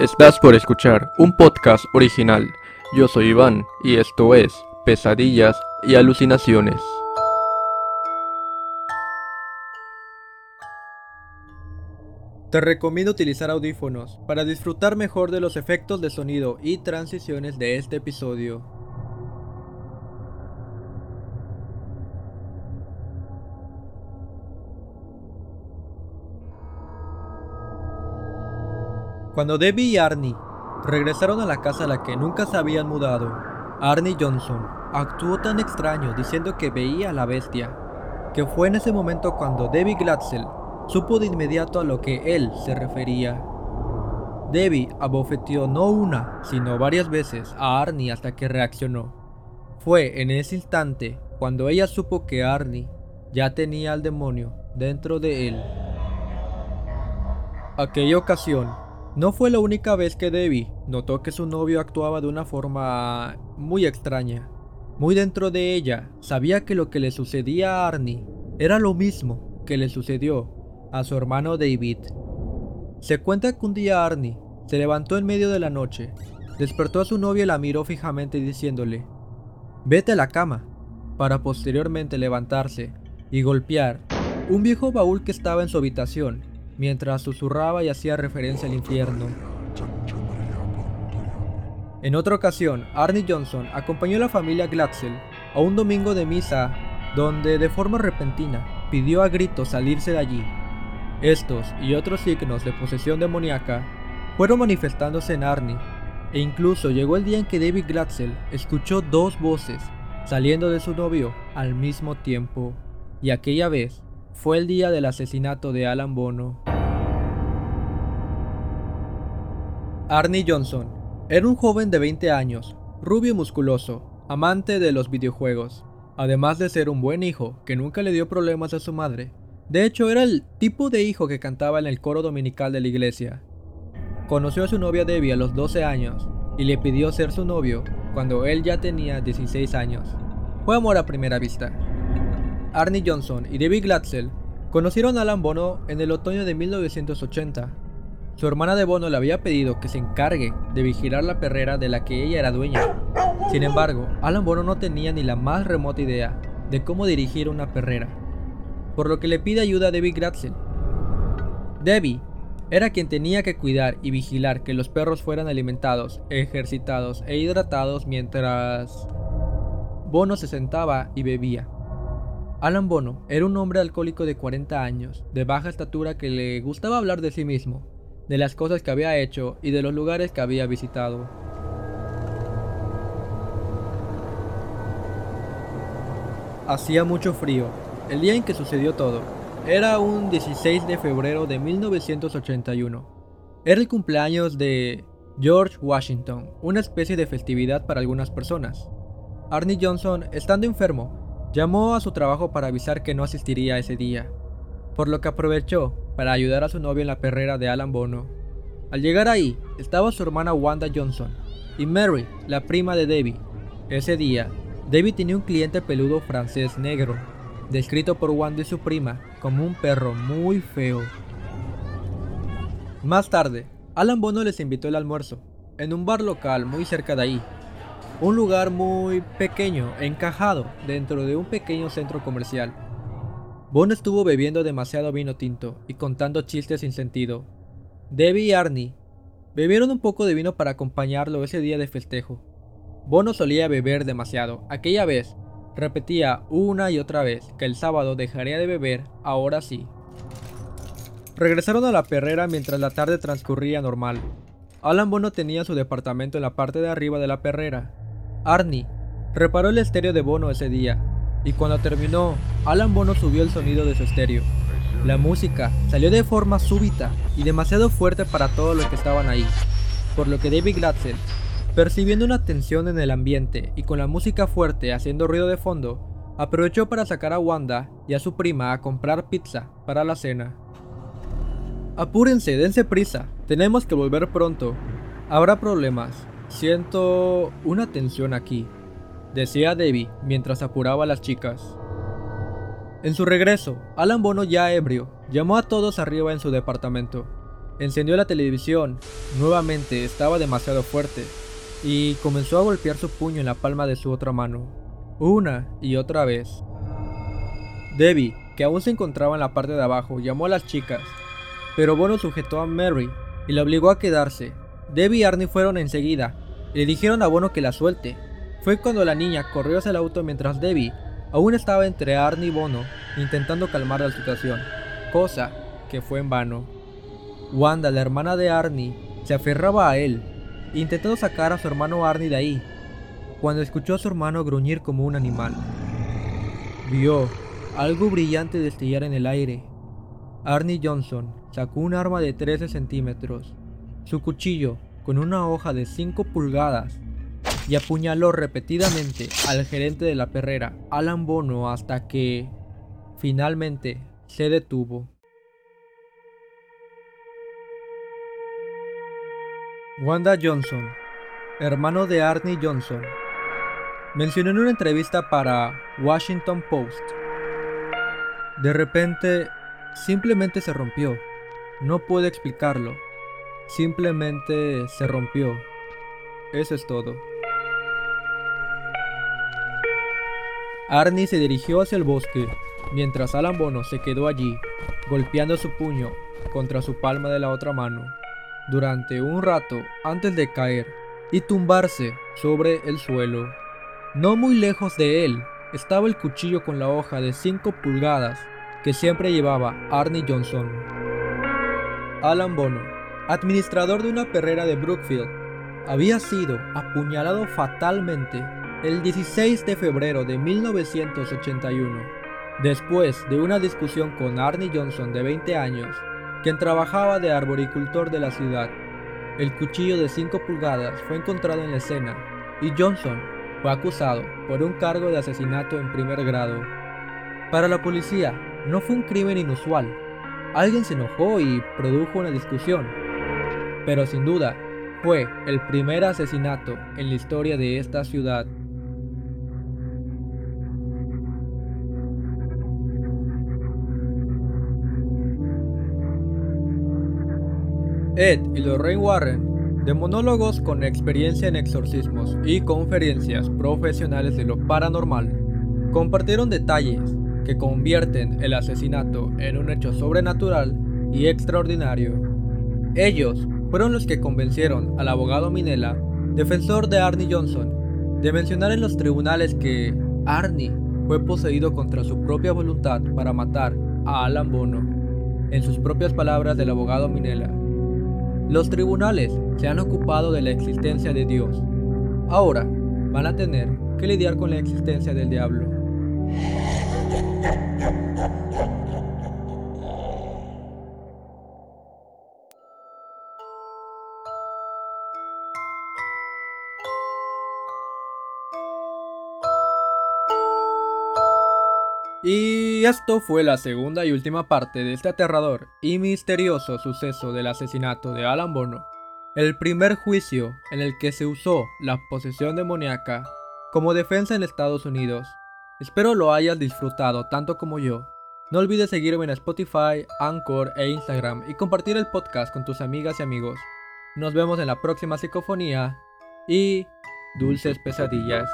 Estás por escuchar un podcast original. Yo soy Iván y esto es Pesadillas y Alucinaciones. Te recomiendo utilizar audífonos para disfrutar mejor de los efectos de sonido y transiciones de este episodio. Cuando Debbie y Arnie regresaron a la casa a la que nunca se habían mudado, Arnie Johnson actuó tan extraño diciendo que veía a la bestia, que fue en ese momento cuando Debbie Glatzel supo de inmediato a lo que él se refería. Debbie abofeteó no una, sino varias veces a Arnie hasta que reaccionó. Fue en ese instante cuando ella supo que Arnie ya tenía al demonio dentro de él. Aquella ocasión no fue la única vez que Debbie notó que su novio actuaba de una forma muy extraña. Muy dentro de ella, sabía que lo que le sucedía a Arnie era lo mismo que le sucedió a su hermano David. Se cuenta que un día Arnie se levantó en medio de la noche, despertó a su novio y la miró fijamente diciéndole, vete a la cama, para posteriormente levantarse y golpear un viejo baúl que estaba en su habitación mientras susurraba y hacía referencia al infierno. En otra ocasión, Arnie Johnson acompañó a la familia Glatzel a un domingo de misa donde de forma repentina pidió a gritos salirse de allí. Estos y otros signos de posesión demoníaca fueron manifestándose en Arnie, e incluso llegó el día en que David Glatzel escuchó dos voces saliendo de su novio al mismo tiempo, y aquella vez fue el día del asesinato de Alan Bono. Arnie Johnson era un joven de 20 años, rubio y musculoso, amante de los videojuegos, además de ser un buen hijo que nunca le dio problemas a su madre. De hecho, era el tipo de hijo que cantaba en el coro dominical de la iglesia. Conoció a su novia Debbie a los 12 años y le pidió ser su novio cuando él ya tenía 16 años. Fue amor a primera vista. Arnie Johnson y David Glatzel conocieron a Alan Bono en el otoño de 1980. Su hermana de Bono le había pedido que se encargue de vigilar la perrera de la que ella era dueña. Sin embargo, Alan Bono no tenía ni la más remota idea de cómo dirigir una perrera, por lo que le pide ayuda a David Glatzel. Debbie era quien tenía que cuidar y vigilar que los perros fueran alimentados, ejercitados e hidratados mientras Bono se sentaba y bebía. Alan Bono era un hombre alcohólico de 40 años, de baja estatura que le gustaba hablar de sí mismo, de las cosas que había hecho y de los lugares que había visitado. Hacía mucho frío, el día en que sucedió todo. Era un 16 de febrero de 1981. Era el cumpleaños de George Washington, una especie de festividad para algunas personas. Arnie Johnson, estando enfermo, llamó a su trabajo para avisar que no asistiría ese día, por lo que aprovechó para ayudar a su novio en la perrera de Alan Bono. Al llegar ahí, estaba su hermana Wanda Johnson y Mary, la prima de Debbie. Ese día, Debbie tenía un cliente peludo francés negro, descrito por Wanda y su prima como un perro muy feo. Más tarde, Alan Bono les invitó el almuerzo, en un bar local muy cerca de ahí, un lugar muy pequeño, encajado dentro de un pequeño centro comercial. Bono estuvo bebiendo demasiado vino tinto y contando chistes sin sentido. Debbie y Arnie bebieron un poco de vino para acompañarlo ese día de festejo. Bono solía beber demasiado. Aquella vez repetía una y otra vez que el sábado dejaría de beber, ahora sí. Regresaron a la perrera mientras la tarde transcurría normal. Alan Bono tenía su departamento en la parte de arriba de la perrera. Arnie reparó el estéreo de Bono ese día, y cuando terminó, Alan Bono subió el sonido de su estéreo. La música salió de forma súbita y demasiado fuerte para todos los que estaban ahí, por lo que David Glatzel, percibiendo una tensión en el ambiente y con la música fuerte haciendo ruido de fondo, aprovechó para sacar a Wanda y a su prima a comprar pizza para la cena. Apúrense, dense prisa, tenemos que volver pronto. Habrá problemas. Siento una tensión aquí, decía Debbie mientras apuraba a las chicas. En su regreso, Alan Bono ya ebrio, llamó a todos arriba en su departamento. Encendió la televisión, nuevamente estaba demasiado fuerte, y comenzó a golpear su puño en la palma de su otra mano, una y otra vez. Debbie, que aún se encontraba en la parte de abajo, llamó a las chicas, pero Bono sujetó a Mary y la obligó a quedarse. Debbie y Arnie fueron enseguida y le dijeron a Bono que la suelte. Fue cuando la niña corrió hacia el auto mientras Debbie aún estaba entre Arnie y Bono intentando calmar la situación, cosa que fue en vano. Wanda, la hermana de Arnie, se aferraba a él, intentando sacar a su hermano Arnie de ahí, cuando escuchó a su hermano gruñir como un animal. Vio algo brillante destellar en el aire. Arnie Johnson sacó un arma de 13 centímetros, su cuchillo con una hoja de 5 pulgadas, y apuñaló repetidamente al gerente de la perrera, Alan Bono, hasta que, finalmente, se detuvo. Wanda Johnson, hermano de Arnie Johnson, mencionó en una entrevista para Washington Post. De repente, simplemente se rompió. No puedo explicarlo. Simplemente se rompió. Eso es todo. Arnie se dirigió hacia el bosque, mientras Alan Bono se quedó allí, golpeando su puño contra su palma de la otra mano durante un rato antes de caer y tumbarse sobre el suelo. No muy lejos de él estaba el cuchillo con la hoja de 5 pulgadas que siempre llevaba Arnie Johnson. Alan Bono, administrador de una perrera de Brookfield, había sido apuñalado fatalmente el 16 de febrero de 1981, después de una discusión con Arnie Johnson de 20 años quien trabajaba de arboricultor de la ciudad. El cuchillo de 5 pulgadas fue encontrado en la escena y Johnson fue acusado por un cargo de asesinato en primer grado. Para la policía, no fue un crimen inusual. Alguien se enojó y produjo una discusión. Pero sin duda, fue el primer asesinato en la historia de esta ciudad. Ed y Lorraine Warren, de monólogos con experiencia en exorcismos y conferencias profesionales de lo paranormal, compartieron detalles que convierten el asesinato en un hecho sobrenatural y extraordinario. Ellos fueron los que convencieron al abogado Minella, defensor de Arnie Johnson, de mencionar en los tribunales que Arnie fue poseído contra su propia voluntad para matar a Alan Bono. En sus propias palabras del abogado Minella, los tribunales se han ocupado de la existencia de Dios. Ahora van a tener que lidiar con la existencia del diablo. Y esto fue la segunda y última parte de este aterrador y misterioso suceso del asesinato de Alan Bono, el primer juicio en el que se usó la posesión demoníaca como defensa en Estados Unidos. Espero lo hayas disfrutado tanto como yo. No olvides seguirme en Spotify, Anchor e Instagram y compartir el podcast con tus amigas y amigos. Nos vemos en la próxima psicofonía y dulces pesadillas.